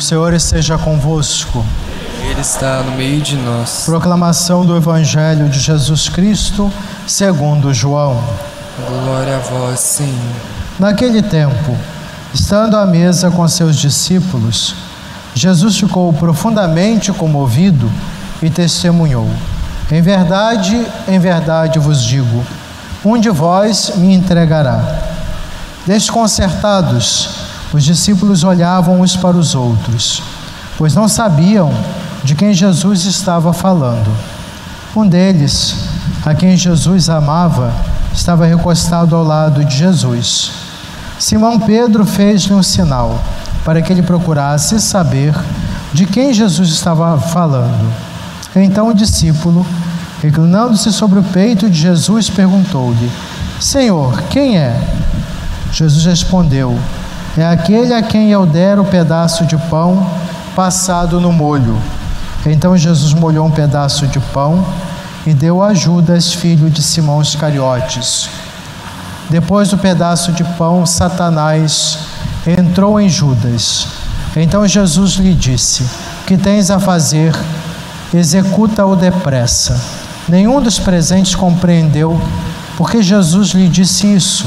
O Senhor esteja convosco. Ele está no meio de nós. Proclamação do Evangelho de Jesus Cristo, segundo João. Glória a vós, Senhor. Naquele tempo, estando à mesa com seus discípulos, Jesus ficou profundamente comovido e testemunhou: Em verdade, em verdade vos digo, um de vós me entregará. Desconcertados, os discípulos olhavam uns para os outros, pois não sabiam de quem Jesus estava falando. Um deles, a quem Jesus amava, estava recostado ao lado de Jesus. Simão Pedro fez-lhe um sinal para que ele procurasse saber de quem Jesus estava falando. Então o discípulo, reclinando-se sobre o peito de Jesus, perguntou-lhe: Senhor, quem é? Jesus respondeu: É aquele a quem eu der o pedaço de pão passado no molho. Então Jesus molhou um pedaço de pão e deu a Judas, filho de Simão Iscariotes. Depois do pedaço de pão, Satanás entrou em Judas. Então Jesus lhe disse: que tens a fazer? Executa-o depressa. Nenhum dos presentes compreendeu porque Jesus lhe disse isso.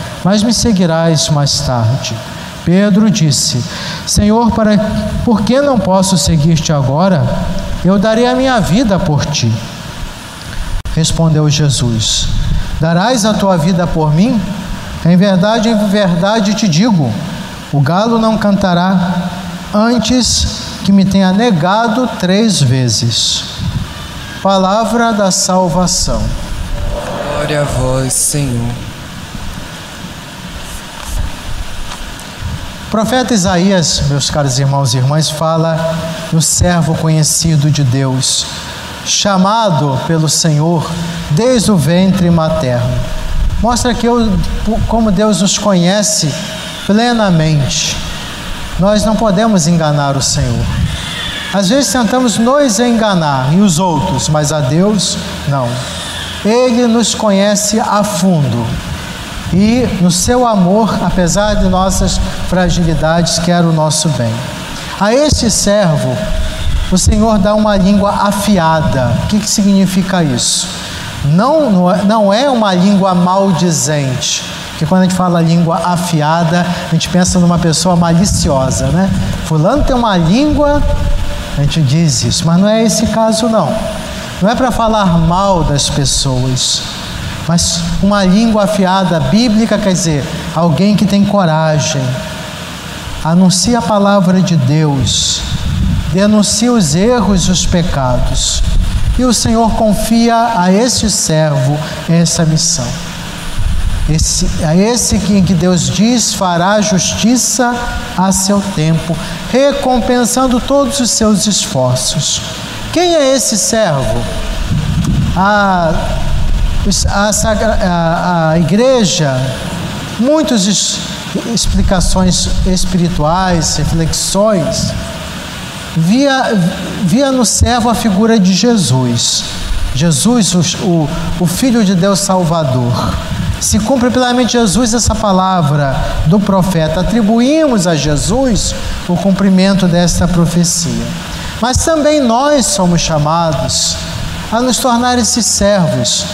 mas me seguirás mais tarde. Pedro disse: Senhor, para por que não posso seguir-te agora? Eu darei a minha vida por ti. Respondeu Jesus: Darás a tua vida por mim? Em verdade, em verdade te digo: o galo não cantará antes que me tenha negado três vezes. Palavra da salvação. Glória a vós, Senhor. Profeta Isaías, meus caros irmãos e irmãs, fala no servo conhecido de Deus, chamado pelo Senhor desde o ventre materno. Mostra que eu, como Deus nos conhece plenamente. Nós não podemos enganar o Senhor. Às vezes tentamos nos enganar e os outros, mas a Deus não. Ele nos conhece a fundo e no seu amor, apesar de nossas fragilidades, quer o nosso bem. A este servo, o Senhor dá uma língua afiada. O que, que significa isso? Não, não é uma língua maldizente. Porque quando a gente fala língua afiada, a gente pensa numa pessoa maliciosa, né? Fulano tem uma língua, a gente diz isso, mas não é esse caso não. Não é para falar mal das pessoas, mas uma língua afiada bíblica quer dizer alguém que tem coragem, anuncia a palavra de Deus, denuncia os erros e os pecados. E o Senhor confia a este servo essa missão. Esse, a esse que, que Deus diz fará justiça a seu tempo, recompensando todos os seus esforços. Quem é esse servo? A, a, a, a igreja, muitas explicações espirituais, reflexões, via, via no servo a figura de Jesus. Jesus, o, o, o Filho de Deus Salvador. Se cumpre plenamente Jesus essa palavra do profeta. Atribuímos a Jesus o cumprimento desta profecia. Mas também nós somos chamados a nos tornar esses servos.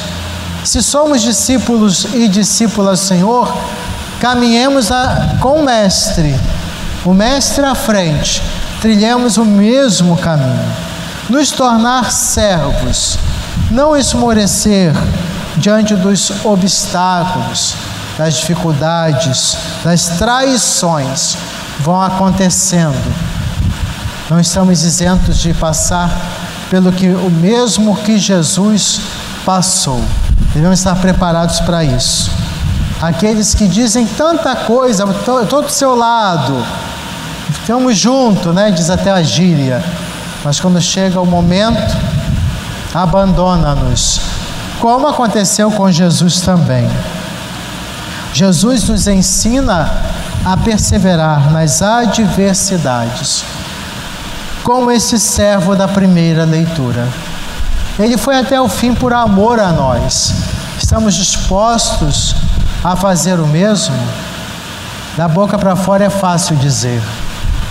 Se somos discípulos e discípulas do Senhor, caminhemos a, com o Mestre, o Mestre à frente, trilhemos o mesmo caminho. nos tornar servos, não esmorecer diante dos obstáculos, das dificuldades, das traições vão acontecendo. Não estamos isentos de passar pelo que o mesmo que Jesus passou. Devemos estar preparados para isso. Aqueles que dizem tanta coisa, estou do seu lado, estamos juntos, né? diz até a gíria, mas quando chega o momento, abandona-nos, como aconteceu com Jesus também. Jesus nos ensina a perseverar nas adversidades, como esse servo da primeira leitura. Ele foi até o fim por amor a nós. Estamos dispostos a fazer o mesmo? Da boca para fora é fácil dizer.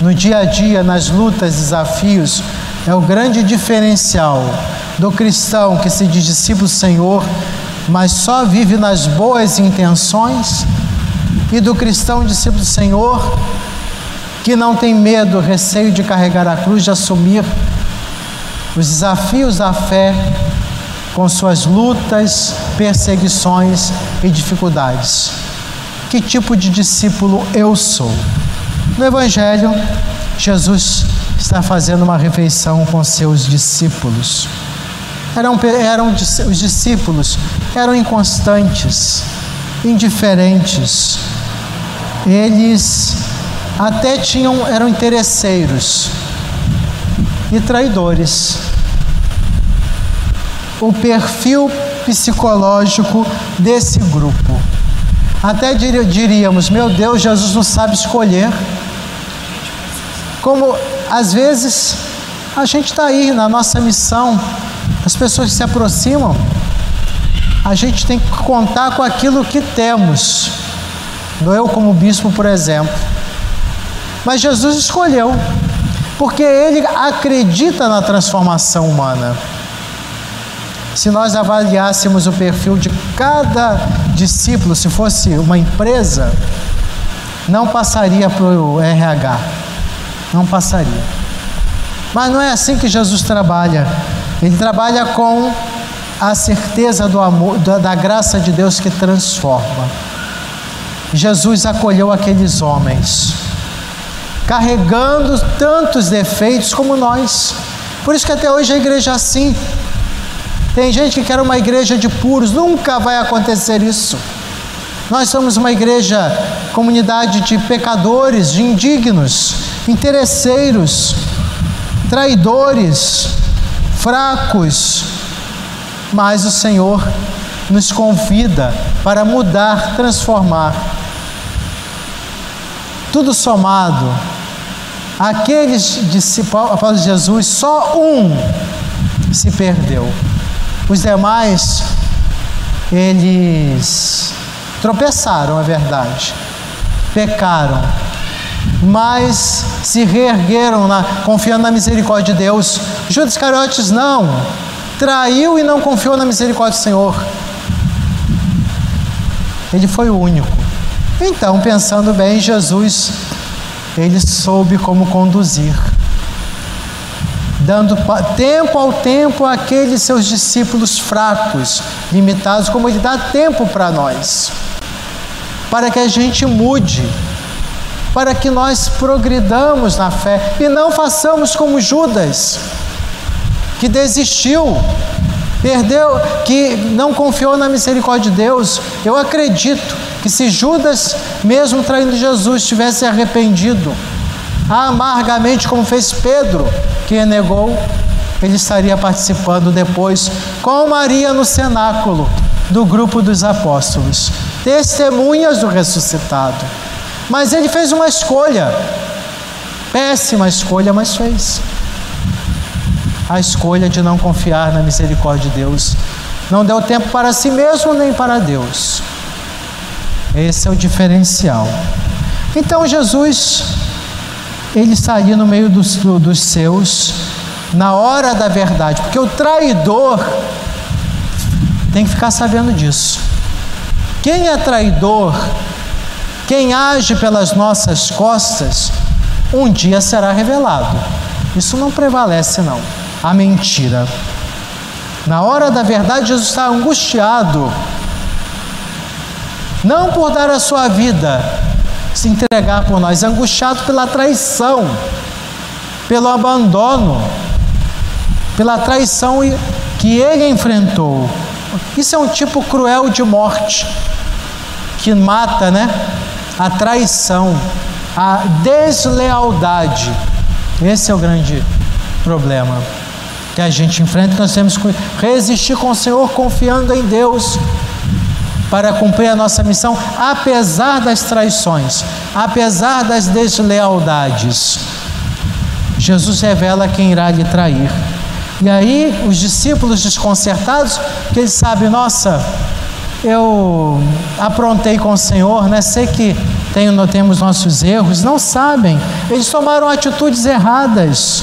No dia a dia, nas lutas, desafios, é o grande diferencial do cristão que se diz discípulo Senhor, mas só vive nas boas intenções, e do cristão discípulo Senhor que não tem medo, receio de carregar a cruz, de assumir os desafios da fé com suas lutas, perseguições e dificuldades. Que tipo de discípulo eu sou? No Evangelho, Jesus está fazendo uma refeição com seus discípulos. Eram, eram os discípulos eram inconstantes, indiferentes. Eles até tinham eram interesseiros e traidores o perfil psicológico desse grupo. Até diríamos, meu Deus, Jesus não sabe escolher. Como às vezes a gente está aí na nossa missão, as pessoas se aproximam, a gente tem que contar com aquilo que temos. Eu, como bispo, por exemplo. Mas Jesus escolheu, porque ele acredita na transformação humana. Se nós avaliássemos o perfil de cada discípulo, se fosse uma empresa, não passaria para o RH. Não passaria. Mas não é assim que Jesus trabalha. Ele trabalha com a certeza do amor, da, da graça de Deus que transforma. Jesus acolheu aqueles homens, carregando tantos defeitos como nós. Por isso que até hoje a igreja é assim, tem gente que quer uma igreja de puros, nunca vai acontecer isso. Nós somos uma igreja, comunidade de pecadores, de indignos, interesseiros, traidores, fracos. Mas o Senhor nos convida para mudar, transformar. Tudo somado, aqueles discípulos de Jesus, só um se perdeu. Os demais, eles tropeçaram, é verdade, pecaram, mas se reergueram na, confiando na misericórdia de Deus. Judas Cariotes não, traiu e não confiou na misericórdia do Senhor. Ele foi o único. Então, pensando bem, Jesus, ele soube como conduzir dando tempo ao tempo àqueles seus discípulos fracos, limitados, como Ele dá tempo para nós, para que a gente mude, para que nós progridamos na fé e não façamos como Judas, que desistiu, perdeu, que não confiou na misericórdia de Deus. Eu acredito que se Judas, mesmo traindo Jesus, tivesse arrependido, amargamente, como fez Pedro, que negou, ele estaria participando depois com Maria no cenáculo do grupo dos apóstolos, testemunhas do ressuscitado. Mas ele fez uma escolha, péssima escolha, mas fez. A escolha de não confiar na misericórdia de Deus. Não deu tempo para si mesmo nem para Deus. Esse é o diferencial. Então Jesus ele saía no meio dos, dos seus na hora da verdade, porque o traidor tem que ficar sabendo disso. Quem é traidor, quem age pelas nossas costas, um dia será revelado. Isso não prevalece, não. A mentira. Na hora da verdade, Jesus está angustiado, não por dar a sua vida, se entregar por nós, angustiado pela traição, pelo abandono, pela traição que ele enfrentou. Isso é um tipo cruel de morte que mata, né? A traição, a deslealdade. Esse é o grande problema que a gente enfrenta. Nós temos que resistir com o Senhor, confiando em Deus para cumprir a nossa missão, apesar das traições, apesar das deslealdades. Jesus revela quem irá lhe trair. E aí os discípulos desconcertados, que eles sabem, nossa, eu aprontei com o Senhor, né? Sei que tenho, temos nossos erros, não sabem. Eles tomaram atitudes erradas.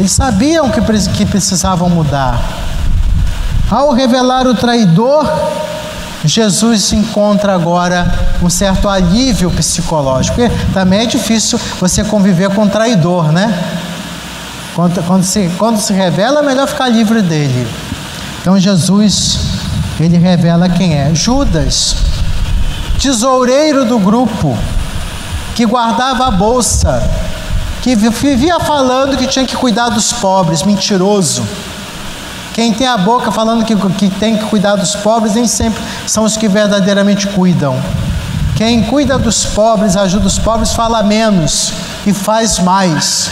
Eles sabiam que, precisavam mudar. Ao revelar o traidor, Jesus encontra agora um certo alívio psicológico. Porque também é difícil você conviver com um traidor, né? Quando, quando, se, quando se revela, é melhor ficar livre dele. Então Jesus, ele revela quem é. Judas, tesoureiro do grupo, que guardava a bolsa, que vivia falando que tinha que cuidar dos pobres, mentiroso. Quem tem a boca falando que, que tem que cuidar dos pobres, nem sempre são os que verdadeiramente cuidam. Quem cuida dos pobres, ajuda os pobres, fala menos e faz mais.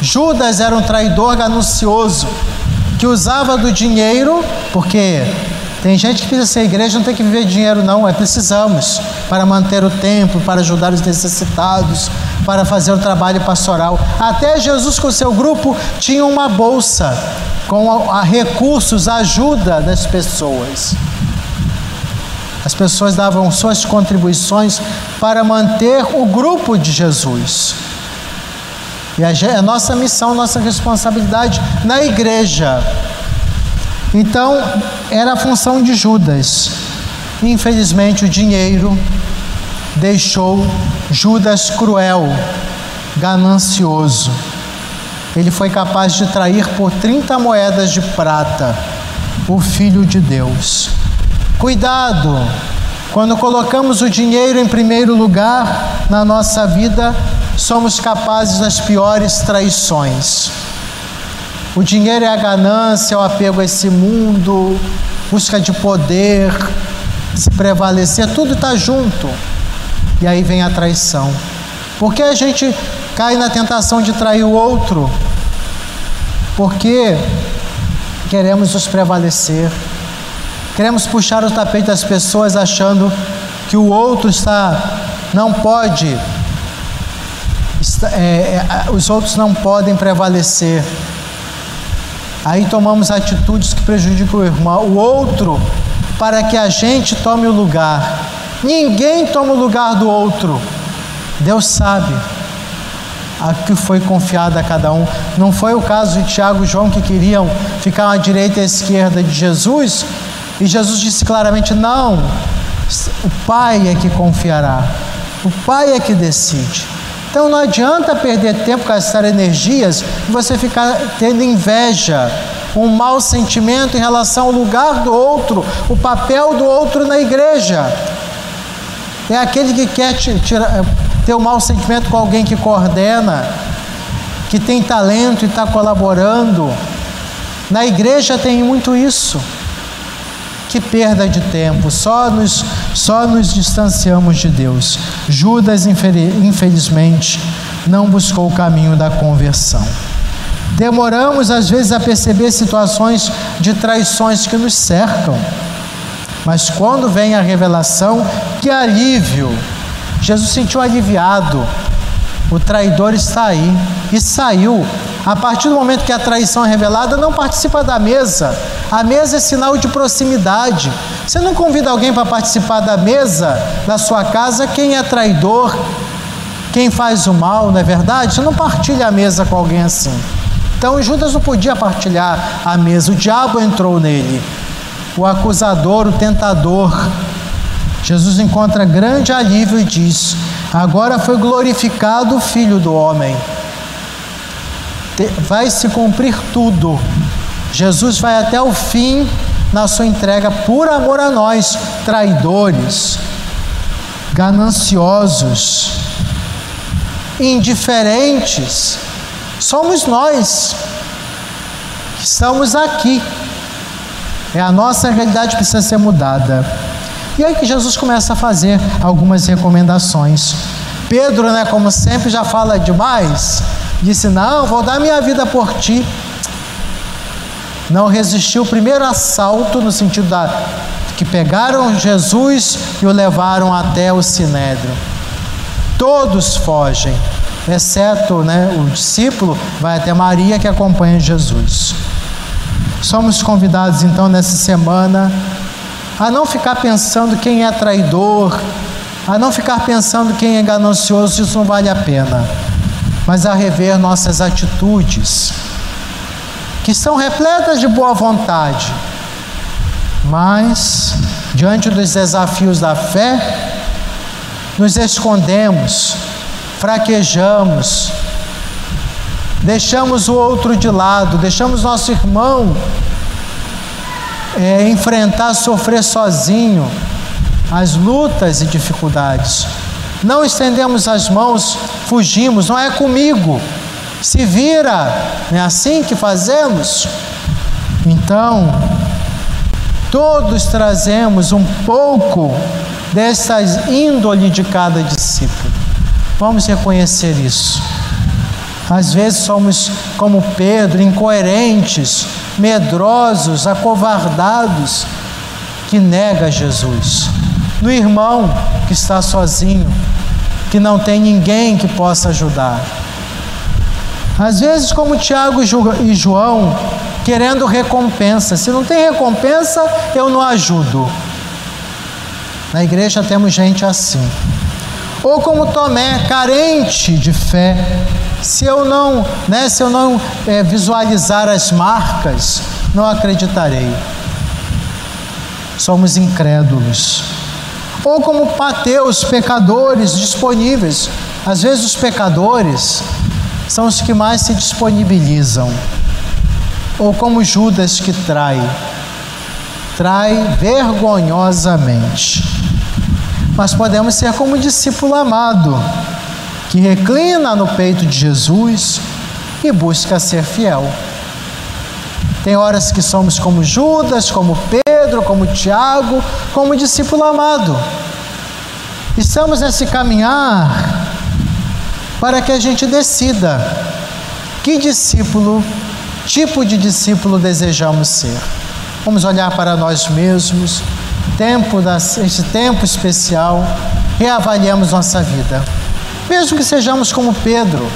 Judas era um traidor ganancioso que usava do dinheiro, porque tem gente que precisa ser igreja, não tem que viver dinheiro, não, é precisamos para manter o templo, para ajudar os necessitados, para fazer o trabalho pastoral. Até Jesus com seu grupo tinha uma bolsa com a, a recursos, a ajuda das pessoas. As pessoas davam suas contribuições para manter o grupo de Jesus. E a, a nossa missão, nossa responsabilidade na igreja. Então, era a função de Judas. Infelizmente, o dinheiro deixou Judas cruel, ganancioso. Ele foi capaz de trair por 30 moedas de prata o Filho de Deus. Cuidado! Quando colocamos o dinheiro em primeiro lugar na nossa vida, somos capazes das piores traições. O dinheiro é a ganância, é o apego a esse mundo, busca de poder, se prevalecer, tudo está junto. E aí vem a traição. Porque a gente cai na tentação de trair o outro? Porque queremos nos prevalecer. Queremos puxar o tapete das pessoas achando que o outro está não pode é, é, os outros não podem prevalecer. Aí tomamos atitudes que prejudicam o irmão, o outro, para que a gente tome o lugar. Ninguém toma o lugar do outro. Deus sabe a que foi confiado a cada um. Não foi o caso de Tiago e João que queriam ficar à direita e à esquerda de Jesus, e Jesus disse claramente: não, o Pai é que confiará, o Pai é que decide. Então não adianta perder tempo, gastar energias você ficar tendo inveja, um mau sentimento em relação ao lugar do outro, o papel do outro na igreja. É aquele que quer tirar, ter um mau sentimento com alguém que coordena, que tem talento e está colaborando. Na igreja tem muito isso. Que perda de tempo, só nos, só nos distanciamos de Deus. Judas, infelizmente, não buscou o caminho da conversão. Demoramos às vezes a perceber situações de traições que nos cercam, mas quando vem a revelação, que alívio! Jesus sentiu aliviado, o traidor está aí e saiu. A partir do momento que a traição é revelada, não participa da mesa. A mesa é sinal de proximidade. Você não convida alguém para participar da mesa da sua casa quem é traidor, quem faz o mal, não é verdade? Você não partilha a mesa com alguém assim. Então Judas não podia partilhar a mesa, o diabo entrou nele, o acusador, o tentador. Jesus encontra grande alívio e diz: Agora foi glorificado o Filho do Homem. Vai se cumprir tudo. Jesus vai até o fim na sua entrega por amor a nós, traidores, gananciosos, indiferentes. Somos nós que estamos aqui. É a nossa realidade que precisa ser mudada. E aí que Jesus começa a fazer algumas recomendações. Pedro, né, como sempre, já fala demais. Disse: Não, vou dar minha vida por ti. Não resistiu o primeiro assalto, no sentido da que pegaram Jesus e o levaram até o sinédrio. Todos fogem, exceto né, o discípulo, vai até Maria que acompanha Jesus. Somos convidados então nessa semana a não ficar pensando quem é traidor, a não ficar pensando quem é ganancioso, isso não vale a pena, mas a rever nossas atitudes, que são repletas de boa vontade, mas diante dos desafios da fé, nos escondemos, fraquejamos, deixamos o outro de lado, deixamos nosso irmão é, enfrentar, sofrer sozinho as lutas e dificuldades. Não estendemos as mãos, fugimos, não é comigo. Se vira, não é assim que fazemos? Então, todos trazemos um pouco dessa índole de cada discípulo. Vamos reconhecer isso. Às vezes somos como Pedro, incoerentes, medrosos, acovardados, que nega Jesus no irmão que está sozinho, que não tem ninguém que possa ajudar. Às vezes, como Tiago e João, querendo recompensa. Se não tem recompensa, eu não ajudo. Na igreja temos gente assim. Ou como Tomé, carente de fé. Se eu não, né, se eu não é, visualizar as marcas, não acreditarei. Somos incrédulos ou como Mateus, pecadores disponíveis. Às vezes os pecadores são os que mais se disponibilizam. Ou como Judas que trai, trai vergonhosamente. Mas podemos ser como o discípulo amado, que reclina no peito de Jesus e busca ser fiel. Tem horas que somos como Judas, como Pedro, como Tiago, como discípulo amado. Estamos nesse caminhar para que a gente decida que discípulo, tipo de discípulo desejamos ser. Vamos olhar para nós mesmos, tempo das, esse tempo especial, reavaliamos nossa vida. Mesmo que sejamos como Pedro,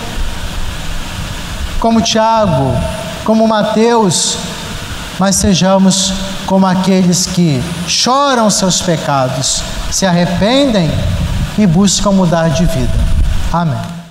como Tiago, como Mateus, mas sejamos como aqueles que choram seus pecados, se arrependem e buscam mudar de vida. Amém.